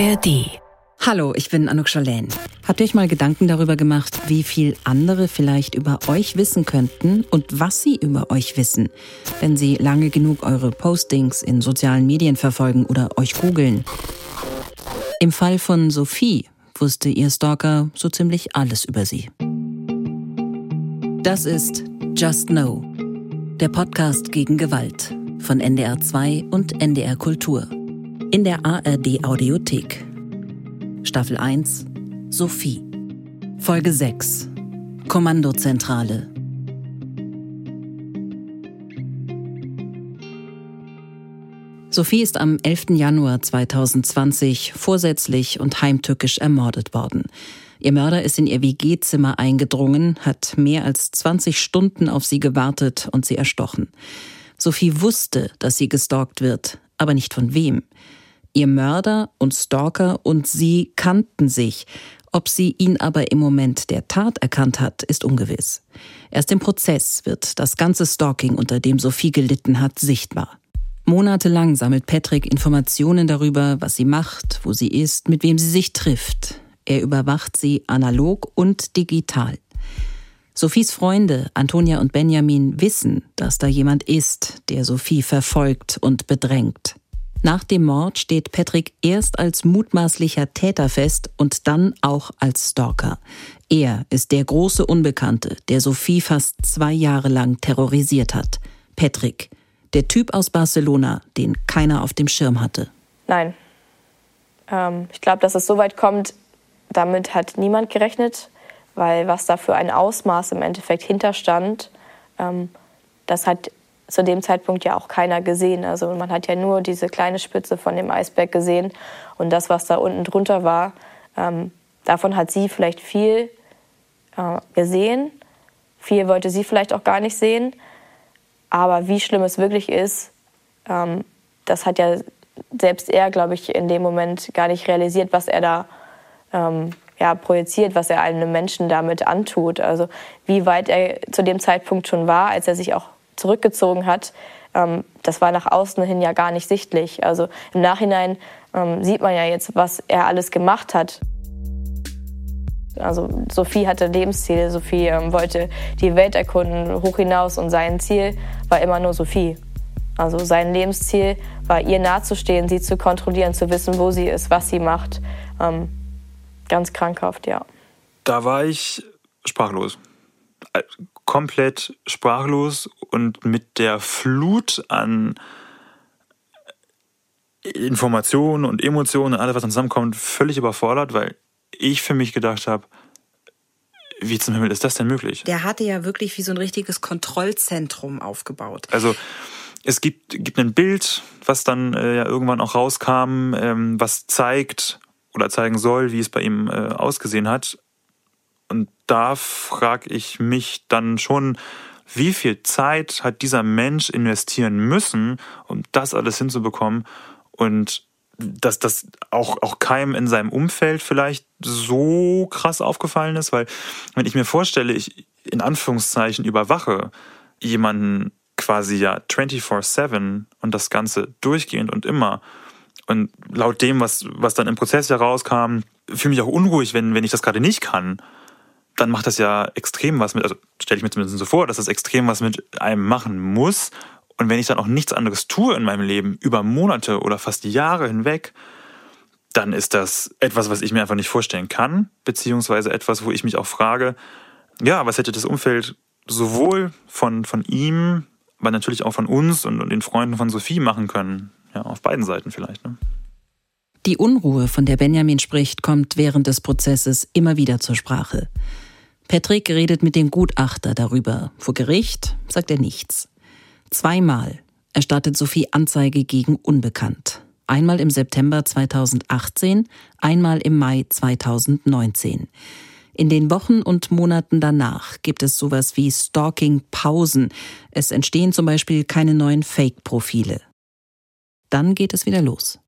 ARD. Hallo, ich bin Anouk Schalen. Habt ihr euch mal Gedanken darüber gemacht, wie viel andere vielleicht über euch wissen könnten und was sie über euch wissen, wenn sie lange genug eure Postings in sozialen Medien verfolgen oder euch googeln? Im Fall von Sophie wusste ihr Stalker so ziemlich alles über sie. Das ist Just Know, der Podcast gegen Gewalt von NDR 2 und NDR Kultur in der ARD Audiothek. Staffel 1 Sophie. Folge 6 Kommandozentrale. Sophie ist am 11. Januar 2020 vorsätzlich und heimtückisch ermordet worden. Ihr Mörder ist in ihr WG-Zimmer eingedrungen, hat mehr als 20 Stunden auf sie gewartet und sie erstochen. Sophie wusste, dass sie gestalkt wird, aber nicht von wem. Ihr Mörder und Stalker und sie kannten sich. Ob sie ihn aber im Moment der Tat erkannt hat, ist ungewiss. Erst im Prozess wird das ganze Stalking, unter dem Sophie gelitten hat, sichtbar. Monatelang sammelt Patrick Informationen darüber, was sie macht, wo sie ist, mit wem sie sich trifft. Er überwacht sie analog und digital. Sophies Freunde, Antonia und Benjamin, wissen, dass da jemand ist, der Sophie verfolgt und bedrängt. Nach dem Mord steht Patrick erst als mutmaßlicher Täter fest und dann auch als Stalker. Er ist der große Unbekannte, der Sophie fast zwei Jahre lang terrorisiert hat. Patrick, der Typ aus Barcelona, den keiner auf dem Schirm hatte. Nein. Ähm, ich glaube, dass es so weit kommt, damit hat niemand gerechnet, weil was da für ein Ausmaß im Endeffekt hinterstand, ähm, das hat zu dem Zeitpunkt ja auch keiner gesehen. Also man hat ja nur diese kleine Spitze von dem Eisberg gesehen und das, was da unten drunter war, ähm, davon hat sie vielleicht viel äh, gesehen. Viel wollte sie vielleicht auch gar nicht sehen. Aber wie schlimm es wirklich ist, ähm, das hat ja selbst er, glaube ich, in dem Moment gar nicht realisiert, was er da ähm, ja, projiziert, was er einem Menschen damit antut. Also wie weit er zu dem Zeitpunkt schon war, als er sich auch zurückgezogen hat, ähm, das war nach außen hin ja gar nicht sichtlich. Also im Nachhinein ähm, sieht man ja jetzt, was er alles gemacht hat. Also Sophie hatte Lebensziele, Sophie ähm, wollte die Welt erkunden, hoch hinaus und sein Ziel war immer nur Sophie. Also sein Lebensziel war, ihr nahezustehen, sie zu kontrollieren, zu wissen, wo sie ist, was sie macht. Ganz krankhaft, ja. Da war ich sprachlos komplett sprachlos und mit der Flut an Informationen und Emotionen und alles, was zusammenkommt, völlig überfordert, weil ich für mich gedacht habe, wie zum Himmel ist das denn möglich? Der hatte ja wirklich wie so ein richtiges Kontrollzentrum aufgebaut. Also es gibt, gibt ein Bild, was dann äh, ja irgendwann auch rauskam, ähm, was zeigt oder zeigen soll, wie es bei ihm äh, ausgesehen hat. Und da frage ich mich dann schon, wie viel Zeit hat dieser Mensch investieren müssen, um das alles hinzubekommen? Und dass das auch, auch keinem in seinem Umfeld vielleicht so krass aufgefallen ist, weil wenn ich mir vorstelle, ich in Anführungszeichen überwache jemanden quasi ja 24-7 und das Ganze durchgehend und immer und laut dem, was, was dann im Prozess herauskam, fühle ich mich auch unruhig, wenn, wenn ich das gerade nicht kann dann macht das ja extrem was mit, also stelle ich mir zumindest so vor, dass das extrem was mit einem machen muss. Und wenn ich dann auch nichts anderes tue in meinem Leben über Monate oder fast Jahre hinweg, dann ist das etwas, was ich mir einfach nicht vorstellen kann, beziehungsweise etwas, wo ich mich auch frage, ja, was hätte das Umfeld sowohl von, von ihm, aber natürlich auch von uns und, und den Freunden von Sophie machen können. Ja, auf beiden Seiten vielleicht. Ne? Die Unruhe, von der Benjamin spricht, kommt während des Prozesses immer wieder zur Sprache. Patrick redet mit dem Gutachter darüber. Vor Gericht sagt er nichts. Zweimal erstattet Sophie Anzeige gegen Unbekannt. Einmal im September 2018, einmal im Mai 2019. In den Wochen und Monaten danach gibt es sowas wie Stalking-Pausen. Es entstehen zum Beispiel keine neuen Fake-Profile. Dann geht es wieder los.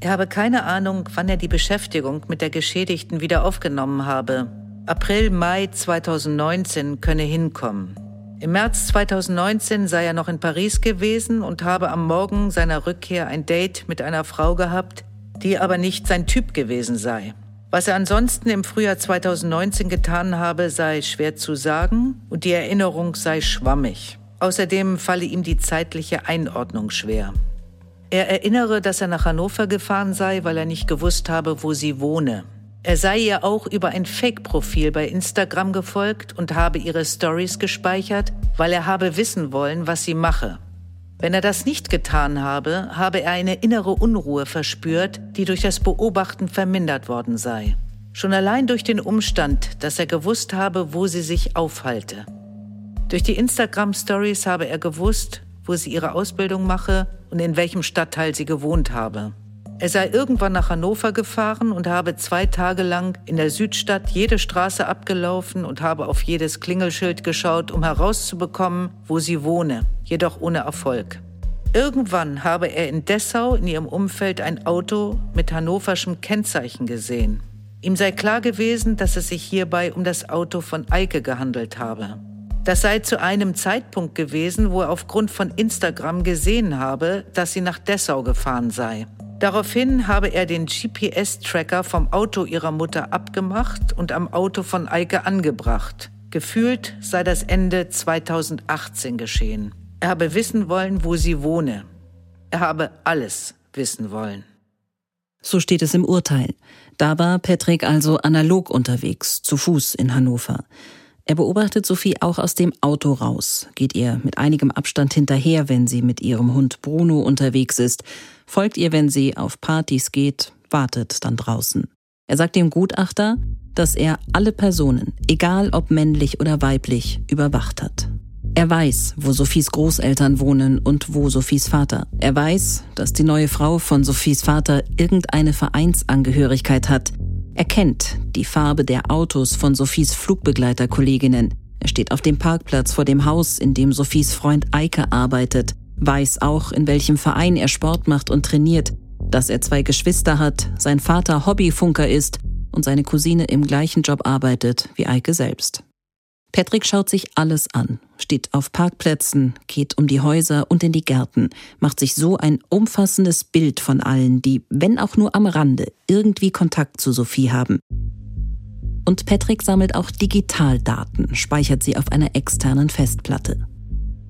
Er habe keine Ahnung, wann er die Beschäftigung mit der Geschädigten wieder aufgenommen habe. April, Mai 2019 könne hinkommen. Im März 2019 sei er noch in Paris gewesen und habe am Morgen seiner Rückkehr ein Date mit einer Frau gehabt, die aber nicht sein Typ gewesen sei. Was er ansonsten im Frühjahr 2019 getan habe, sei schwer zu sagen und die Erinnerung sei schwammig. Außerdem falle ihm die zeitliche Einordnung schwer. Er erinnere, dass er nach Hannover gefahren sei, weil er nicht gewusst habe, wo sie wohne. Er sei ihr auch über ein Fake-Profil bei Instagram gefolgt und habe ihre Stories gespeichert, weil er habe wissen wollen, was sie mache. Wenn er das nicht getan habe, habe er eine innere Unruhe verspürt, die durch das Beobachten vermindert worden sei. Schon allein durch den Umstand, dass er gewusst habe, wo sie sich aufhalte. Durch die Instagram-Stories habe er gewusst, wo sie ihre Ausbildung mache und in welchem Stadtteil sie gewohnt habe. Er sei irgendwann nach Hannover gefahren und habe zwei Tage lang in der Südstadt jede Straße abgelaufen und habe auf jedes Klingelschild geschaut, um herauszubekommen, wo sie wohne, jedoch ohne Erfolg. Irgendwann habe er in Dessau in ihrem Umfeld ein Auto mit hannoverschem Kennzeichen gesehen. Ihm sei klar gewesen, dass es sich hierbei um das Auto von Eike gehandelt habe. Das sei zu einem Zeitpunkt gewesen, wo er aufgrund von Instagram gesehen habe, dass sie nach Dessau gefahren sei. Daraufhin habe er den GPS-Tracker vom Auto ihrer Mutter abgemacht und am Auto von Eike angebracht. Gefühlt sei das Ende 2018 geschehen. Er habe wissen wollen, wo sie wohne. Er habe alles wissen wollen. So steht es im Urteil. Da war Patrick also analog unterwegs, zu Fuß in Hannover. Er beobachtet Sophie auch aus dem Auto raus, geht ihr mit einigem Abstand hinterher, wenn sie mit ihrem Hund Bruno unterwegs ist, folgt ihr, wenn sie auf Partys geht, wartet dann draußen. Er sagt dem Gutachter, dass er alle Personen, egal ob männlich oder weiblich, überwacht hat. Er weiß, wo Sophies Großeltern wohnen und wo Sophies Vater. Er weiß, dass die neue Frau von Sophies Vater irgendeine Vereinsangehörigkeit hat, er kennt die Farbe der Autos von Sophies Flugbegleiterkolleginnen. Er steht auf dem Parkplatz vor dem Haus, in dem Sophies Freund Eike arbeitet, weiß auch, in welchem Verein er Sport macht und trainiert, dass er zwei Geschwister hat, sein Vater Hobbyfunker ist und seine Cousine im gleichen Job arbeitet wie Eike selbst. Patrick schaut sich alles an, steht auf Parkplätzen, geht um die Häuser und in die Gärten, macht sich so ein umfassendes Bild von allen, die, wenn auch nur am Rande, irgendwie Kontakt zu Sophie haben. Und Patrick sammelt auch Digitaldaten, speichert sie auf einer externen Festplatte.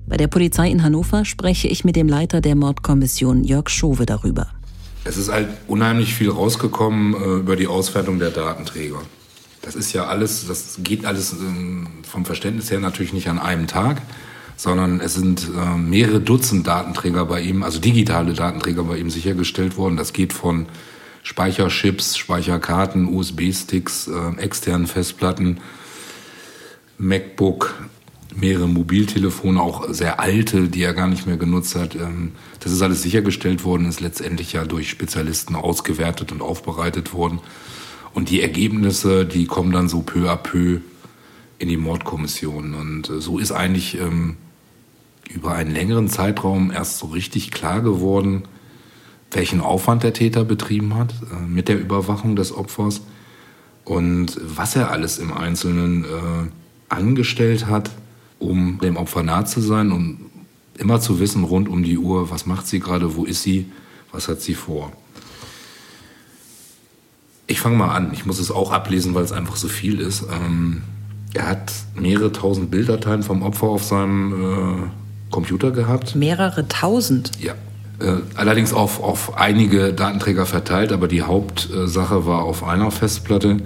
Bei der Polizei in Hannover spreche ich mit dem Leiter der Mordkommission Jörg Schove darüber. Es ist halt unheimlich viel rausgekommen äh, über die Auswertung der Datenträger. Das ist ja alles, das geht alles ähm, vom Verständnis her natürlich nicht an einem Tag, sondern es sind äh, mehrere Dutzend Datenträger bei ihm, also digitale Datenträger bei ihm sichergestellt worden. Das geht von Speicherchips, Speicherkarten, USB-Sticks, äh, externen Festplatten, MacBook, mehrere Mobiltelefone, auch sehr alte, die er gar nicht mehr genutzt hat. Ähm, das ist alles sichergestellt worden, ist letztendlich ja durch Spezialisten ausgewertet und aufbereitet worden. Und die Ergebnisse, die kommen dann so peu à peu in die Mordkommission. Und äh, so ist eigentlich ähm, über einen längeren Zeitraum erst so richtig klar geworden, welchen Aufwand der Täter betrieben hat äh, mit der Überwachung des Opfers und was er alles im Einzelnen äh, angestellt hat, um dem Opfer nah zu sein und immer zu wissen rund um die Uhr, was macht sie gerade, wo ist sie, was hat sie vor. Ich fange mal an. Ich muss es auch ablesen, weil es einfach so viel ist. Ähm, er hat mehrere tausend Bilddateien vom Opfer auf seinem äh, Computer gehabt. Mehrere tausend? Ja. Äh, allerdings auf, auf einige Datenträger verteilt, aber die Hauptsache war auf einer Festplatte.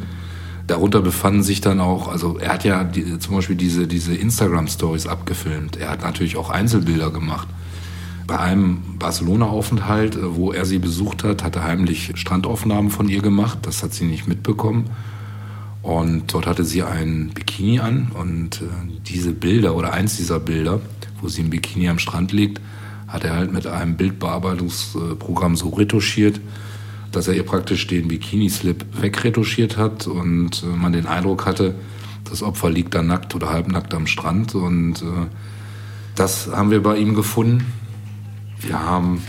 Darunter befanden sich dann auch, also er hat ja die, zum Beispiel diese, diese Instagram-Stories abgefilmt. Er hat natürlich auch Einzelbilder gemacht. Bei einem Barcelona-Aufenthalt, äh, wo er sie besucht hat, hat er heimlich Strandaufnahmen von ihr gemacht. Das hat sie nicht mitbekommen. Und dort hatte sie ein Bikini an und äh, diese Bilder oder eins dieser Bilder, wo sie im Bikini am Strand liegt, hat er halt mit einem Bildbearbeitungsprogramm so retuschiert, dass er ihr praktisch den Bikini-Slip wegretuschiert hat und äh, man den Eindruck hatte, das Opfer liegt da nackt oder halbnackt am Strand und das haben wir bei ihm gefunden wir haben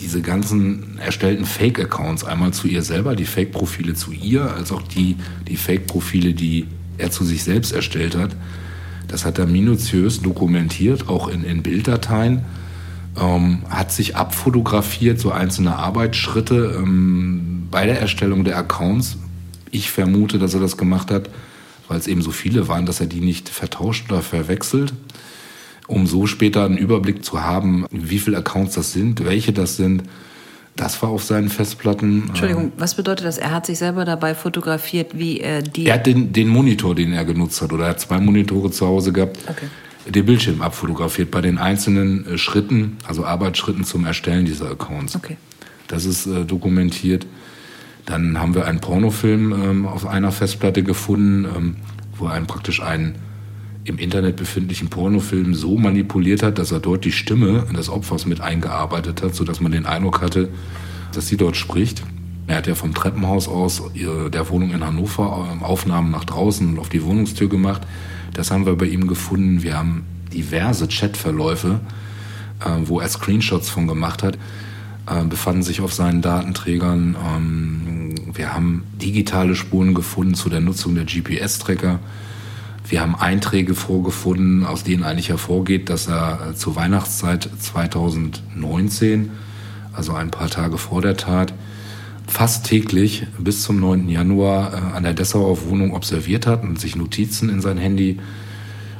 diese ganzen erstellten Fake-Accounts einmal zu ihr selber, die Fake-Profile zu ihr, als auch die, die Fake-Profile, die er zu sich selbst erstellt hat. Das hat er minutiös dokumentiert, auch in, in Bilddateien. ähm, hat sich abfotografiert, so einzelne Arbeitsschritte ähm, bei der Erstellung der Accounts. Ich vermute, dass er das gemacht hat, weil es eben so viele waren, dass er die nicht vertauscht oder verwechselt, um so später einen Überblick zu haben, wie viele Accounts das sind, welche das sind. Das war auf seinen Festplatten. Entschuldigung, was bedeutet das? Er hat sich selber dabei fotografiert, wie er die. Er hat den, den Monitor, den er genutzt hat, oder er hat zwei Monitore zu Hause gehabt. Okay den Bildschirm abfotografiert bei den einzelnen äh, Schritten, also Arbeitsschritten zum Erstellen dieser Accounts. Okay. Das ist äh, dokumentiert. Dann haben wir einen Pornofilm ähm, auf einer Festplatte gefunden, ähm, wo er praktisch einen im Internet befindlichen Pornofilm so manipuliert hat, dass er dort die Stimme des Opfers mit eingearbeitet hat, sodass man den Eindruck hatte, dass sie dort spricht. Er hat ja vom Treppenhaus aus der Wohnung in Hannover ähm, Aufnahmen nach draußen und auf die Wohnungstür gemacht. Das haben wir bei ihm gefunden. Wir haben diverse Chatverläufe, äh, wo er Screenshots von gemacht hat, äh, befanden sich auf seinen Datenträgern. Ähm, wir haben digitale Spuren gefunden zu der Nutzung der GPS-Tracker. Wir haben Einträge vorgefunden, aus denen eigentlich hervorgeht, dass er äh, zur Weihnachtszeit 2019, also ein paar Tage vor der Tat, fast täglich bis zum 9. Januar äh, an der Dessauer Wohnung observiert hat und sich Notizen in sein Handy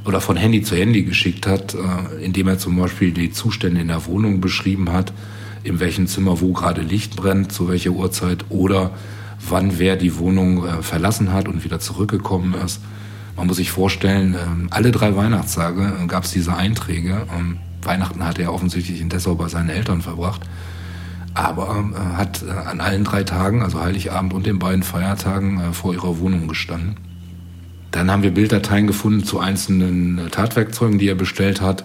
oder von Handy zu Handy geschickt hat, äh, indem er zum Beispiel die Zustände in der Wohnung beschrieben hat, in welchem Zimmer wo gerade Licht brennt, zu welcher Uhrzeit oder wann wer die Wohnung verlassen hat und wieder zurückgekommen ist. Man muss sich vorstellen, ähm, alle drei Weihnachtstage gab es diese Einträge. Ähm, Weihnachten hat er offensichtlich in Dessau bei seinen Eltern verbracht aber äh, hat äh, an allen drei Tagen, also Heiligabend und den beiden Feiertagen, äh, vor ihrer Wohnung gestanden. Dann haben wir Bilddateien gefunden zu einzelnen äh, Tatwerkzeugen, die er bestellt hat.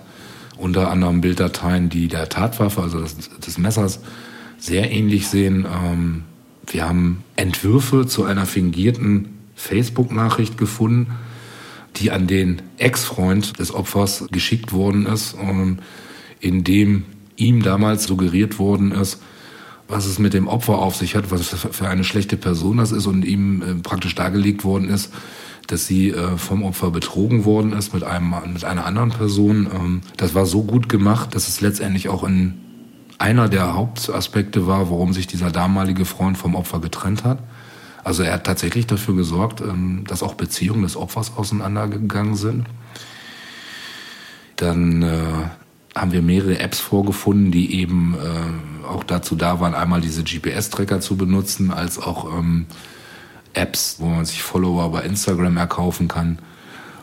Unter anderem Bilddateien, die der Tatwaffe, also des, des Messers, sehr ähnlich sehen. Ähm, wir haben Entwürfe zu einer fingierten Facebook-Nachricht gefunden, die an den Ex-Freund des Opfers geschickt worden ist, in dem ihm damals suggeriert worden ist, was es mit dem Opfer auf sich hat, was für eine schlechte Person das ist und ihm äh, praktisch dargelegt worden ist, dass sie äh, vom Opfer betrogen worden ist mit einem mit einer anderen Person. Ähm, das war so gut gemacht, dass es letztendlich auch in einer der Hauptaspekte war, warum sich dieser damalige Freund vom Opfer getrennt hat. Also er hat tatsächlich dafür gesorgt, ähm, dass auch Beziehungen des Opfers auseinandergegangen sind. Dann äh, haben wir mehrere Apps vorgefunden, die eben äh, auch dazu da waren, einmal diese GPS-Tracker zu benutzen, als auch ähm, Apps, wo man sich Follower bei Instagram erkaufen kann.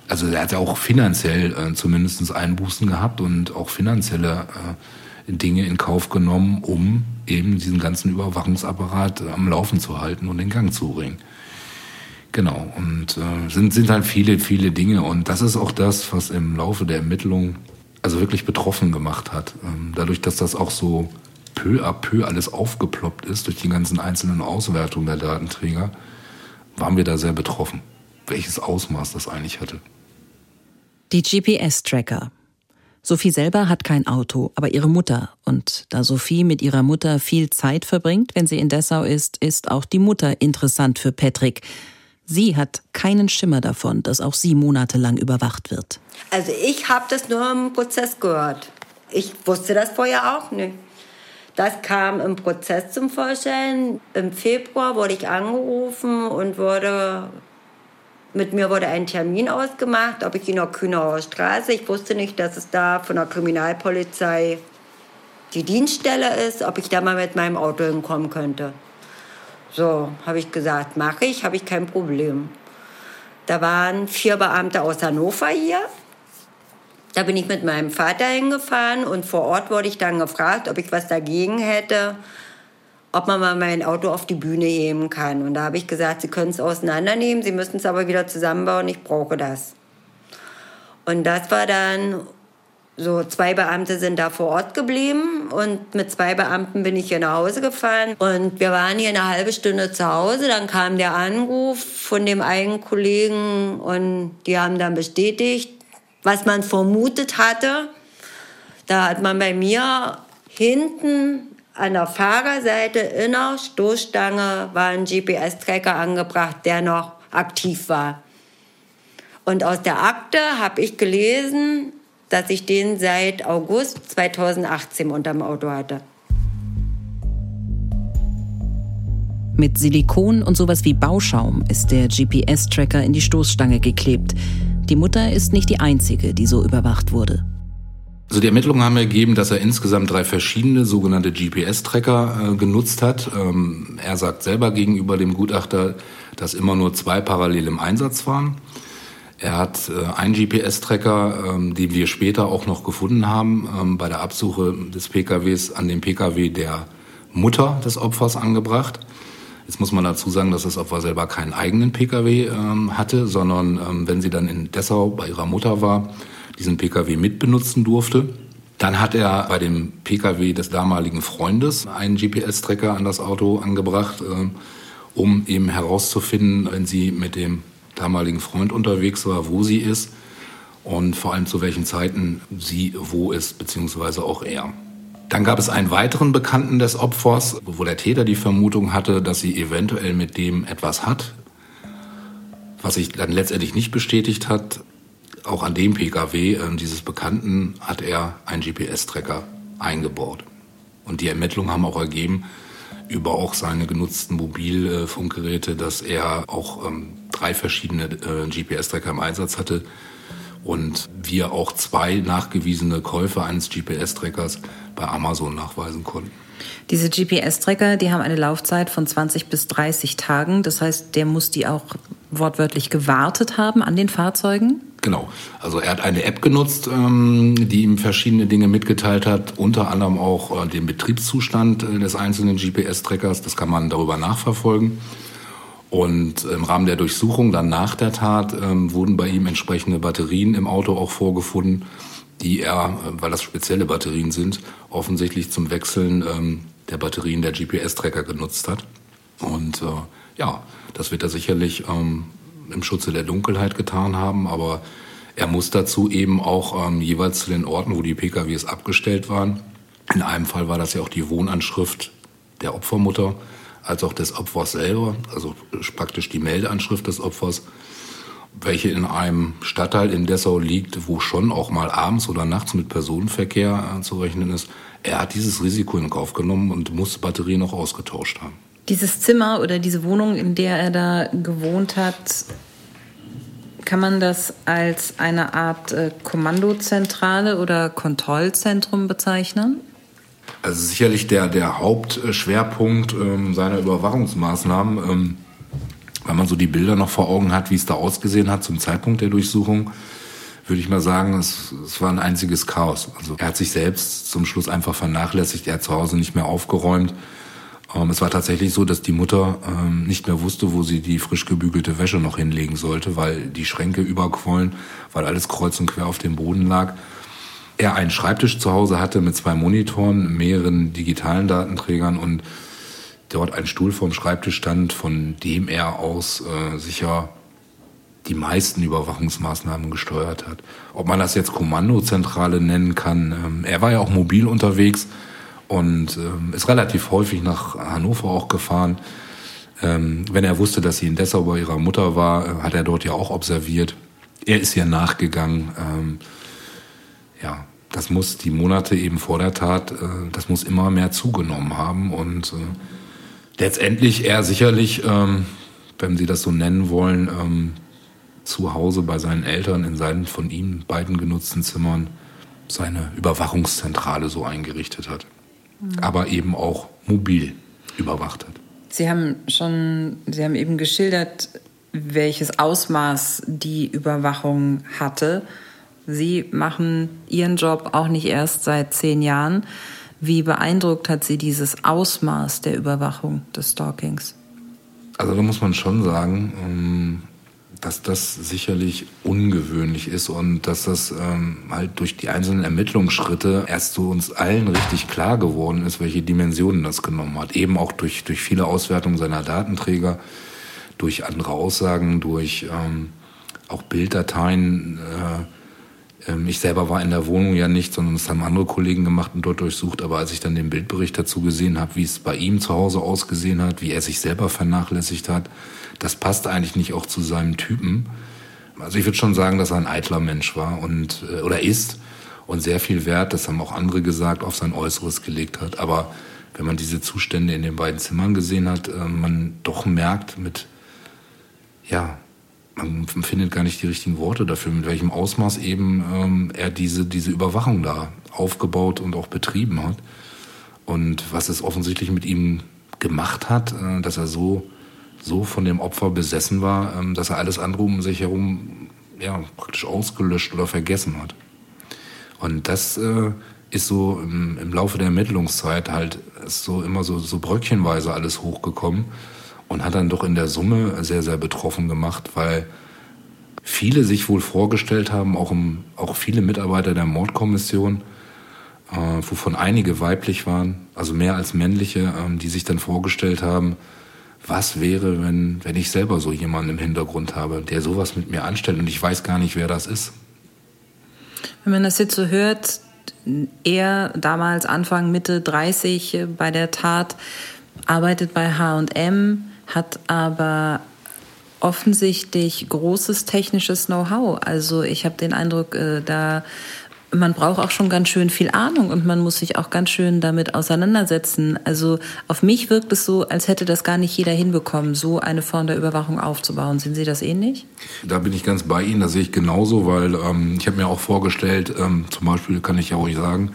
Also er hat ja auch finanziell äh, zumindest Einbußen gehabt und auch finanzielle äh, Dinge in Kauf genommen, um eben diesen ganzen Überwachungsapparat am Laufen zu halten und in Gang zu bringen. Genau, und äh, sind, sind halt viele, viele Dinge. Und das ist auch das, was im Laufe der Ermittlungen also wirklich betroffen gemacht hat. Ähm, dadurch, dass das auch so peu à peu alles aufgeploppt ist durch die ganzen einzelnen Auswertungen der Datenträger, waren wir da sehr betroffen, welches Ausmaß das eigentlich hatte. Die GPS-Tracker. Sophie selber hat kein Auto, aber ihre Mutter. Und da Sophie mit ihrer Mutter viel Zeit verbringt, wenn sie in Dessau ist, ist auch die Mutter interessant für Patrick. Sie hat keinen Schimmer davon, dass auch sie monatelang überwacht wird. Also ich habe das nur im Prozess gehört. Ich wusste das vorher auch nicht. Das kam im Prozess zum Vorstellen. Im Februar wurde ich angerufen und wurde mit mir wurde ein Termin ausgemacht, ob ich in der Kühnauer Straße. Ich wusste nicht, dass es da von der Kriminalpolizei die Dienststelle ist, ob ich da mal mit meinem Auto hinkommen könnte. So, habe ich gesagt, mache ich, habe ich kein Problem. Da waren vier Beamte aus Hannover hier. Da bin ich mit meinem Vater hingefahren und vor Ort wurde ich dann gefragt, ob ich was dagegen hätte, ob man mal mein Auto auf die Bühne heben kann. Und da habe ich gesagt, Sie können es auseinandernehmen, Sie müssen es aber wieder zusammenbauen, ich brauche das. Und das war dann so, zwei Beamte sind da vor Ort geblieben und mit zwei Beamten bin ich hier nach Hause gefahren. Und wir waren hier eine halbe Stunde zu Hause. Dann kam der Anruf von dem einen Kollegen und die haben dann bestätigt, was man vermutet hatte. Da hat man bei mir hinten an der Fahrerseite in der Stoßstange war ein GPS-Tracker angebracht, der noch aktiv war. Und aus der Akte habe ich gelesen, dass ich den seit August 2018 unterm Auto hatte. Mit Silikon und sowas wie Bauschaum ist der GPS-Tracker in die Stoßstange geklebt. Die Mutter ist nicht die einzige, die so überwacht wurde. Also die Ermittlungen haben ergeben, dass er insgesamt drei verschiedene sogenannte GPS-Tracker äh, genutzt hat. Ähm, er sagt selber gegenüber dem Gutachter, dass immer nur zwei parallel im Einsatz waren. Er hat äh, einen GPS-Tracker, ähm, den wir später auch noch gefunden haben, ähm, bei der Absuche des PKWs an dem PKW der Mutter des Opfers angebracht. Jetzt muss man dazu sagen, dass das Opfer selber keinen eigenen PKW ähm, hatte, sondern ähm, wenn sie dann in Dessau bei ihrer Mutter war, diesen PKW mitbenutzen durfte. Dann hat er bei dem PKW des damaligen Freundes einen GPS-Tracker an das Auto angebracht, äh, um eben herauszufinden, wenn sie mit dem damaligen Freund unterwegs war, wo sie ist und vor allem zu welchen Zeiten sie wo ist, beziehungsweise auch er. Dann gab es einen weiteren Bekannten des Opfers, wo der Täter die Vermutung hatte, dass sie eventuell mit dem etwas hat, was sich dann letztendlich nicht bestätigt hat. Auch an dem Pkw äh, dieses Bekannten hat er einen GPS-Tracker eingebaut. Und die Ermittlungen haben auch ergeben, über auch seine genutzten Mobilfunkgeräte, dass er auch ähm, drei verschiedene äh, GPS-Tracker im Einsatz hatte und wir auch zwei nachgewiesene Käufe eines GPS-Trackers bei Amazon nachweisen konnten. Diese GPS-Tracker, die haben eine Laufzeit von 20 bis 30 Tagen. Das heißt, der muss die auch wortwörtlich gewartet haben an den Fahrzeugen? Genau. Also er hat eine App genutzt, ähm, die ihm verschiedene Dinge mitgeteilt hat, unter anderem auch äh, den Betriebszustand äh, des einzelnen GPS-Trackers. Das kann man darüber nachverfolgen. Und im Rahmen der Durchsuchung dann nach der Tat ähm, wurden bei ihm entsprechende Batterien im Auto auch vorgefunden, die er, äh, weil das spezielle Batterien sind, offensichtlich zum Wechseln ähm, der Batterien der GPS-Tracker genutzt hat. Und äh, ja, das wird er sicherlich ähm, im Schutze der Dunkelheit getan haben, aber er muss dazu eben auch ähm, jeweils zu den Orten, wo die PKWs abgestellt waren. In einem Fall war das ja auch die Wohnanschrift der Opfermutter, als auch des Opfers selber, also praktisch die Meldeanschrift des Opfers, welche in einem Stadtteil in Dessau liegt, wo schon auch mal abends oder nachts mit Personenverkehr äh, zu rechnen ist. Er hat dieses Risiko in Kauf genommen und muss Batterien auch ausgetauscht haben. Dieses Zimmer oder diese Wohnung, in der er da gewohnt hat, kann man das als eine Art äh, Kommandozentrale oder Kontrollzentrum bezeichnen? Also sicherlich der, der Hauptschwerpunkt ähm, seiner Überwachungsmaßnahmen, ähm, wenn man so die Bilder noch vor Augen hat, wie es da ausgesehen hat zum Zeitpunkt der Durchsuchung, würde ich mal sagen, es, es war ein einziges Chaos. Also er hat sich selbst zum Schluss einfach vernachlässigt, er hat zu Hause nicht mehr aufgeräumt. Ähm, es war tatsächlich so, dass die Mutter ähm, nicht mehr wusste, wo sie die frisch gebügelte Wäsche noch hinlegen sollte, weil die Schränke überquollen, weil alles kreuz und quer auf dem Boden lag er einen Schreibtisch zu Hause hatte mit zwei Monitoren, mehreren digitalen Datenträgern und dort ein Stuhl vorm Schreibtisch stand, von dem er aus äh, sicher die meisten Überwachungsmaßnahmen gesteuert hat. Ob man das jetzt Kommandozentrale nennen kann, ähm, er war ja auch mobil unterwegs und ähm, ist relativ häufig nach Hannover auch gefahren. Ähm, wenn er wusste, dass sie in Dessau bei ihrer Mutter war, äh, hat er dort ja auch observiert. Er ist ihr nachgegangen. Ja, das muss die Monate eben vor der Tat, äh, das muss immer mehr zugenommen haben und äh, letztendlich er sicherlich, ähm, wenn Sie das so nennen wollen, ähm, zu Hause bei seinen Eltern in seinen von ihm beiden genutzten Zimmern seine Überwachungszentrale so eingerichtet hat. Mhm. Aber eben auch mobil überwacht hat. Sie haben schon, Sie haben eben geschildert, welches Ausmaß die Überwachung hatte. Sie machen Ihren Job auch nicht erst seit zehn Jahren. Wie beeindruckt hat Sie dieses Ausmaß der Überwachung des Stalkings? Also da muss man schon sagen, ähm, dass das sicherlich ungewöhnlich ist und dass das ähm, halt durch die einzelnen Ermittlungsschritte erst zu uns allen richtig klar geworden ist, welche Dimensionen das genommen hat. Eben auch durch, durch viele Auswertungen seiner Datenträger, durch andere Aussagen, durch ähm, auch Bilddateien, äh, ich selber war in der Wohnung ja nicht, sondern das haben andere Kollegen gemacht und dort durchsucht. Aber als ich dann den Bildbericht dazu gesehen habe, wie es bei ihm zu Hause ausgesehen hat, wie er sich selber vernachlässigt hat, das passt eigentlich nicht auch zu seinem Typen. also ich würde schon sagen, dass er ein eitler Mensch war und äh, oder ist und sehr viel Wert, das haben auch andere gesagt, auf sein Äußeres gelegt hat. Aber wenn man diese Zustände in den beiden Zimmern gesehen hat, äh, man doch merkt mit, ja, man findet gar nicht die richtigen Worte dafür, mit welchem Ausmaß eben ähm, er diese, diese Überwachung da aufgebaut und auch betrieben hat. Und was es offensichtlich mit ihm gemacht hat, äh, dass er so, so von dem Opfer besessen war, ähm, dass er alles andere um sich herum ja, praktisch ausgelöscht oder vergessen hat. Und das äh, ist so im, im, Laufe der Ermittlungszeit halt ist so immer so, so bröckchenweise alles hochgekommen und hat dann doch in der Summe sehr, sehr betroffen gemacht, weil viele sich wohl vorgestellt haben, auch, im, auch viele Mitarbeiter der Mordkommission, äh, wovon einige weiblich waren, also mehr als männliche, äh, die sich dann vorgestellt haben, was wäre, wenn, wenn ich selber so jemanden im Hintergrund habe, der sowas mit mir anstellt und ich weiß gar nicht, wer das ist. Wenn man das jetzt so hört, er damals Anfang, Mitte 30 bei der Tat, arbeitet bei HM, hat aber offensichtlich großes technisches Know-how. Also ich habe den Eindruck, äh, da man braucht auch schon ganz schön viel Ahnung und man muss sich auch ganz schön damit auseinandersetzen. Also auf mich wirkt es so, als hätte das gar nicht jeder hinbekommen, so eine Form der Überwachung aufzubauen. Sehen Sie das ähnlich? Da bin ich ganz bei Ihnen, das sehe ich genauso, weil ähm, ich habe mir auch vorgestellt, ähm, zum Beispiel kann ich ja auch sagen,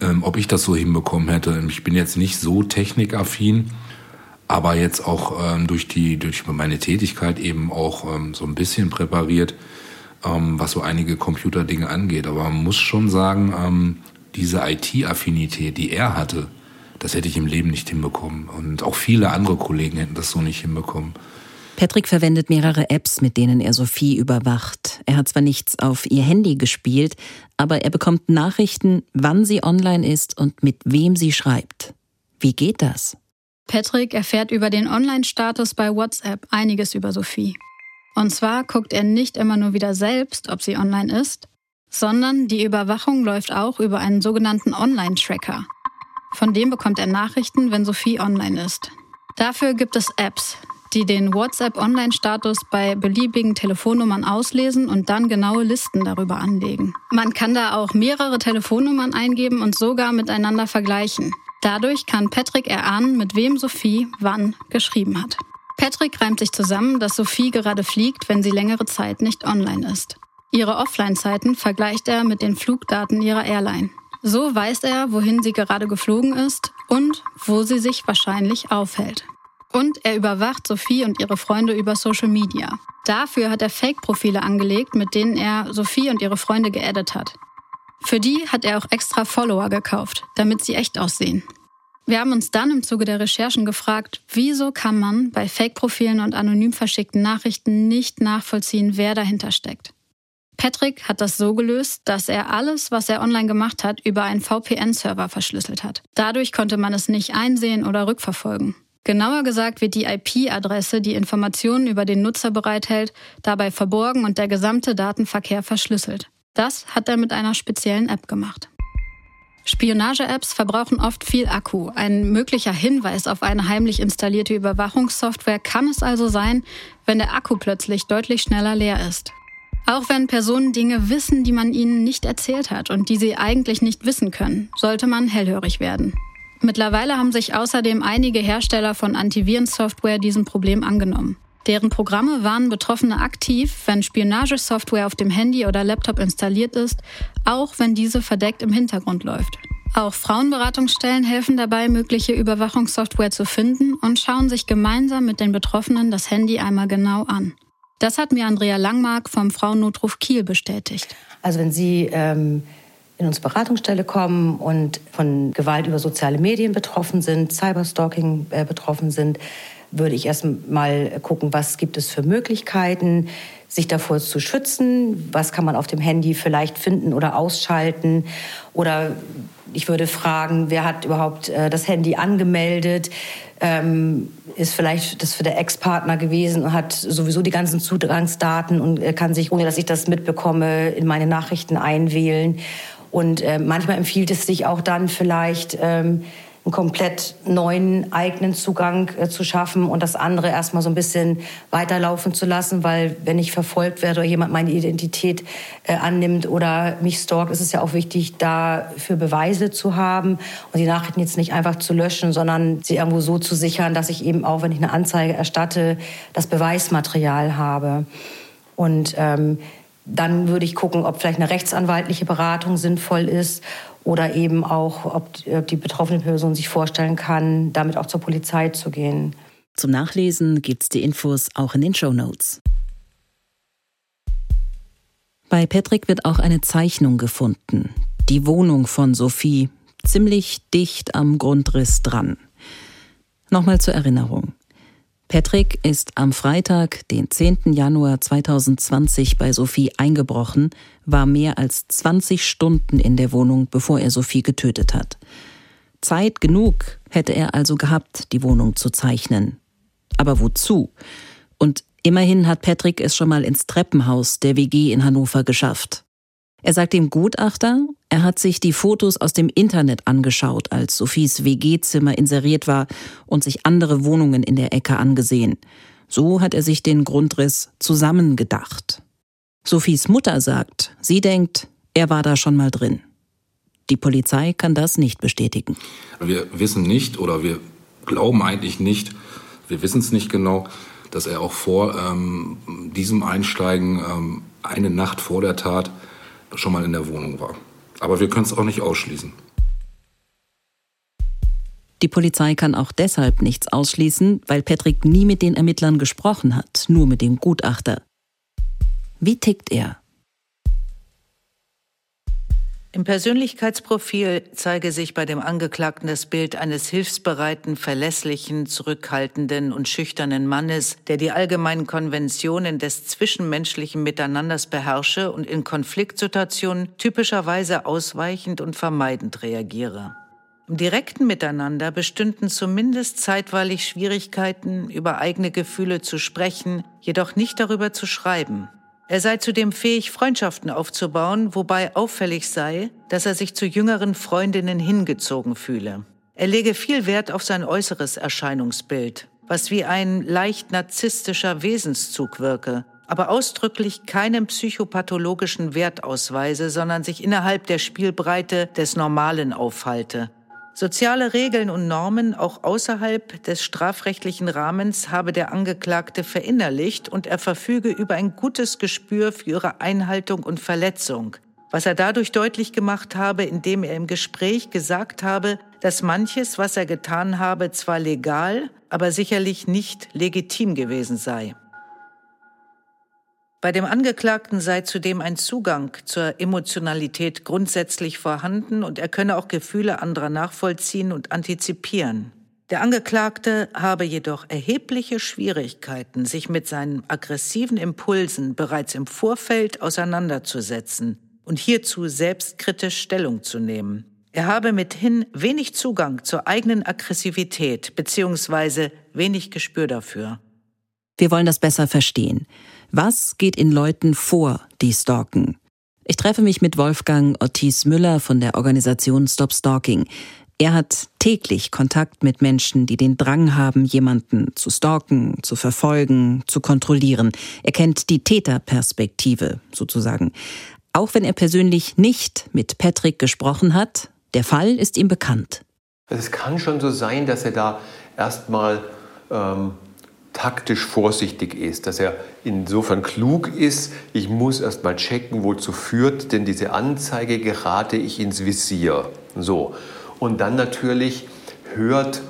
ähm, ob ich das so hinbekommen hätte. Ich bin jetzt nicht so technikaffin, aber jetzt auch ähm, durch, die, durch meine Tätigkeit eben auch ähm, so ein bisschen präpariert ähm, was so einige Computerdinge angeht. Aber man muss schon sagen, ähm, diese IT-Affinität, die er hatte, das hätte ich im Leben nicht hinbekommen. Und auch viele andere Kollegen hätten das so nicht hinbekommen. Patrick verwendet mehrere Apps, mit denen er Sophie überwacht. Er hat zwar nichts auf ihr Handy gespielt, aber er bekommt Nachrichten, wann sie online ist und mit wem sie schreibt. Wie geht das? Patrick erfährt über den Online-Status bei WhatsApp einiges über Sophie. Und zwar guckt er nicht immer nur wieder selbst, ob sie online ist, sondern die Überwachung läuft auch über einen sogenannten Online-Tracker. Von dem bekommt er Nachrichten, wenn Sophie online ist. Dafür gibt es Apps, die den WhatsApp-Online-Status bei beliebigen Telefonnummern auslesen und dann genaue Listen darüber anlegen. Man kann da auch mehrere Telefonnummern eingeben und sogar miteinander vergleichen. Dadurch kann Patrick erahnen, mit wem Sophie wann geschrieben hat. Patrick reimt sich zusammen, dass Sophie gerade fliegt, wenn sie längere Zeit nicht online ist. Ihre Offline-Zeiten vergleicht er mit den Flugdaten ihrer Airline. So weiß er, wohin sie gerade geflogen ist und wo sie sich wahrscheinlich aufhält. Und er überwacht Sophie und ihre Freunde über Social Media. Dafür hat er Fake-Profile angelegt, mit denen er Sophie und ihre Freunde geaddet hat. Für die hat er auch extra Follower gekauft, damit sie echt aussehen. Wir haben uns dann im Zuge der Recherchen gefragt, wieso kann man bei Fake-Profilen und anonym verschickten Nachrichten nicht nachvollziehen, wer dahinter steckt. Patrick hat das so gelöst, dass er alles, was er online gemacht hat, über einen VPN-Server verschlüsselt hat. Dadurch konnte man es nicht einsehen oder rückverfolgen. Genauer gesagt wird die IP-Adresse, die Informationen über den Nutzer bereithält, dabei verborgen und der gesamte Datenverkehr verschlüsselt. Das hat er mit einer speziellen App gemacht. Spionage-Apps verbrauchen oft viel Akku. Ein möglicher Hinweis auf eine heimlich installierte Überwachungssoftware kann es also sein, wenn der Akku plötzlich deutlich schneller leer ist. Auch wenn Personen Dinge wissen, die man ihnen nicht erzählt hat und die sie eigentlich nicht wissen können, sollte man hellhörig werden. Mittlerweile haben sich außerdem einige Hersteller von Antivirensoftware diesem Problem angenommen. Deren Programme warnen Betroffene aktiv, wenn Spionagesoftware auf dem Handy oder Laptop installiert ist, auch wenn diese verdeckt im Hintergrund läuft. Auch Frauenberatungsstellen helfen dabei, mögliche Überwachungssoftware zu finden und schauen sich gemeinsam mit den Betroffenen das Handy einmal genau an. Das hat mir Andrea Langmark vom Frauennotruf Kiel bestätigt. Also wenn Sie ähm, in unsere Beratungsstelle kommen und von Gewalt über soziale Medien betroffen sind, Cyberstalking äh, betroffen sind, würde ich erst mal gucken, was gibt es für Möglichkeiten, sich davor zu schützen, was kann man auf dem Handy vielleicht finden oder ausschalten oder ich würde fragen, wer hat überhaupt äh, das Handy angemeldet? Ähm, ist vielleicht das für der Ex-Partner gewesen und hat sowieso die ganzen Zugangsdaten und äh, kann sich, ohne dass ich das mitbekomme, in meine Nachrichten einwählen. Und äh, manchmal empfiehlt es sich auch dann vielleicht, ähm, einen komplett neuen eigenen Zugang äh, zu schaffen und das andere erstmal so ein bisschen weiterlaufen zu lassen, weil wenn ich verfolgt werde oder jemand meine Identität äh, annimmt oder mich stalkt, ist es ja auch wichtig, dafür Beweise zu haben und die Nachrichten jetzt nicht einfach zu löschen, sondern sie irgendwo so zu sichern, dass ich eben auch, wenn ich eine Anzeige erstatte, das Beweismaterial habe. Und ähm, dann würde ich gucken, ob vielleicht eine rechtsanwaltliche Beratung sinnvoll ist oder eben auch, ob die betroffene Person sich vorstellen kann, damit auch zur Polizei zu gehen. Zum Nachlesen gibt es die Infos auch in den Show Notes. Bei Patrick wird auch eine Zeichnung gefunden. Die Wohnung von Sophie, ziemlich dicht am Grundriss dran. Nochmal zur Erinnerung. Patrick ist am Freitag, den 10. Januar 2020 bei Sophie eingebrochen, war mehr als 20 Stunden in der Wohnung, bevor er Sophie getötet hat. Zeit genug hätte er also gehabt, die Wohnung zu zeichnen. Aber wozu? Und immerhin hat Patrick es schon mal ins Treppenhaus der WG in Hannover geschafft. Er sagt dem Gutachter, er hat sich die Fotos aus dem Internet angeschaut, als Sophies WG-Zimmer inseriert war und sich andere Wohnungen in der Ecke angesehen. So hat er sich den Grundriss zusammengedacht. Sophies Mutter sagt, sie denkt, er war da schon mal drin. Die Polizei kann das nicht bestätigen. Wir wissen nicht oder wir glauben eigentlich nicht, wir wissen es nicht genau, dass er auch vor ähm, diesem Einsteigen ähm, eine Nacht vor der Tat schon mal in der Wohnung war. Aber wir können es auch nicht ausschließen. Die Polizei kann auch deshalb nichts ausschließen, weil Patrick nie mit den Ermittlern gesprochen hat, nur mit dem Gutachter. Wie tickt er? Im Persönlichkeitsprofil zeige sich bei dem Angeklagten das Bild eines hilfsbereiten, verlässlichen, zurückhaltenden und schüchternen Mannes, der die allgemeinen Konventionen des zwischenmenschlichen Miteinanders beherrsche und in Konfliktsituationen typischerweise ausweichend und vermeidend reagiere. Im direkten Miteinander bestünden zumindest zeitweilig Schwierigkeiten, über eigene Gefühle zu sprechen, jedoch nicht darüber zu schreiben. Er sei zudem fähig, Freundschaften aufzubauen, wobei auffällig sei, dass er sich zu jüngeren Freundinnen hingezogen fühle. Er lege viel Wert auf sein äußeres Erscheinungsbild, was wie ein leicht narzisstischer Wesenszug wirke, aber ausdrücklich keinen psychopathologischen Wert ausweise, sondern sich innerhalb der Spielbreite des Normalen aufhalte Soziale Regeln und Normen auch außerhalb des strafrechtlichen Rahmens habe der Angeklagte verinnerlicht und er verfüge über ein gutes Gespür für ihre Einhaltung und Verletzung, was er dadurch deutlich gemacht habe, indem er im Gespräch gesagt habe, dass manches, was er getan habe, zwar legal, aber sicherlich nicht legitim gewesen sei. Bei dem Angeklagten sei zudem ein Zugang zur Emotionalität grundsätzlich vorhanden und er könne auch Gefühle anderer nachvollziehen und antizipieren. Der Angeklagte habe jedoch erhebliche Schwierigkeiten, sich mit seinen aggressiven Impulsen bereits im Vorfeld auseinanderzusetzen und hierzu selbstkritisch Stellung zu nehmen. Er habe mithin wenig Zugang zur eigenen Aggressivität bzw. wenig Gespür dafür. Wir wollen das besser verstehen. Was geht in Leuten vor, die stalken? Ich treffe mich mit Wolfgang Ortiz Müller von der Organisation Stop Stalking. Er hat täglich Kontakt mit Menschen, die den Drang haben, jemanden zu stalken, zu verfolgen, zu kontrollieren. Er kennt die Täterperspektive sozusagen. Auch wenn er persönlich nicht mit Patrick gesprochen hat, der Fall ist ihm bekannt. Es kann schon so sein, dass er da erstmal ähm, taktisch vorsichtig ist, dass er insofern klug ist, ich muss erst mal checken, wozu führt denn diese Anzeige, gerate ich ins Visier. So. Und dann natürlich hört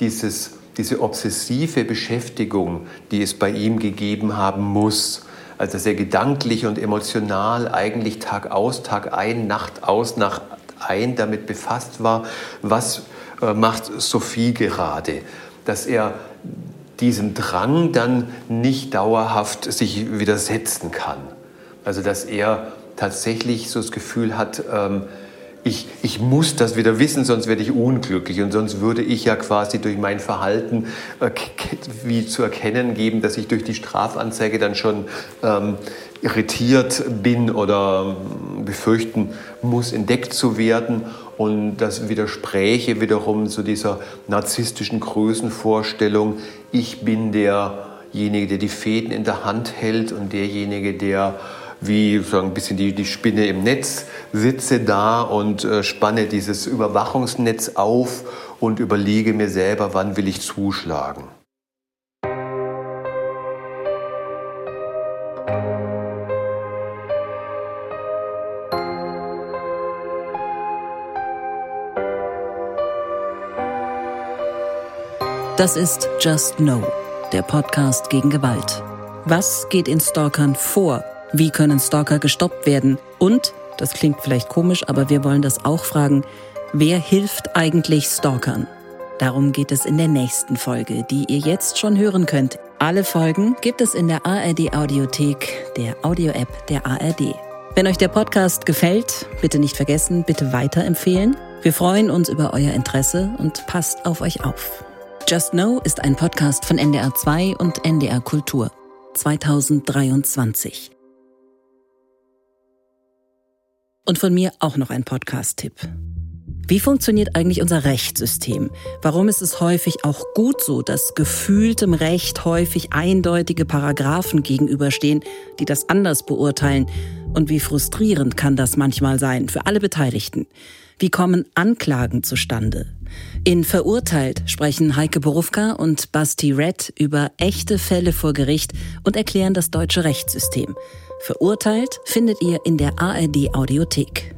dieses, diese obsessive Beschäftigung, die es bei ihm gegeben haben muss, also dass er gedanklich und emotional eigentlich Tag aus, Tag ein, Nacht aus, Nacht ein damit befasst war, was äh, macht Sophie gerade, dass er diesem Drang dann nicht dauerhaft sich widersetzen kann. Also dass er tatsächlich so das Gefühl hat, ähm, ich, ich muss das wieder wissen, sonst werde ich unglücklich und sonst würde ich ja quasi durch mein Verhalten äh, wie zu erkennen geben, dass ich durch die Strafanzeige dann schon ähm, irritiert bin oder ähm, befürchten muss, entdeckt zu werden Und das widerspräche wiederum zu dieser narzisstischen Größenvorstellung, ich bin derjenige, der die Fäden in der Hand hält und derjenige, der wie sagen, ein bisschen die, die Spinne im Netz sitze da und äh, spanne dieses Überwachungsnetz auf und überlege mir selber, wann will ich zuschlagen. Das ist Just Know, der Podcast gegen Gewalt. Was geht in Stalkern vor? Wie können Stalker gestoppt werden? Und, das klingt vielleicht komisch, aber wir wollen das auch fragen, wer hilft eigentlich Stalkern? Darum geht es in der nächsten Folge, die ihr jetzt schon hören könnt. Alle Folgen gibt es in der ARD Audiothek, der Audio-App der ARD. Wenn euch der Podcast gefällt, bitte nicht vergessen, bitte weiterempfehlen. Wir freuen uns über euer Interesse und passt auf euch auf. Just Know ist ein Podcast von NDR 2 und NDR Kultur 2023. Und von mir auch noch ein Podcast-Tipp. Wie funktioniert eigentlich unser Rechtssystem? Warum ist es häufig auch gut so, dass gefühltem Recht häufig eindeutige Paragraphen gegenüberstehen, die das anders beurteilen? Und wie frustrierend kann das manchmal sein für alle Beteiligten? Wie kommen Anklagen zustande? In Verurteilt sprechen Heike Borufka und Basti Red über echte Fälle vor Gericht und erklären das deutsche Rechtssystem. Verurteilt findet ihr in der ARD Audiothek.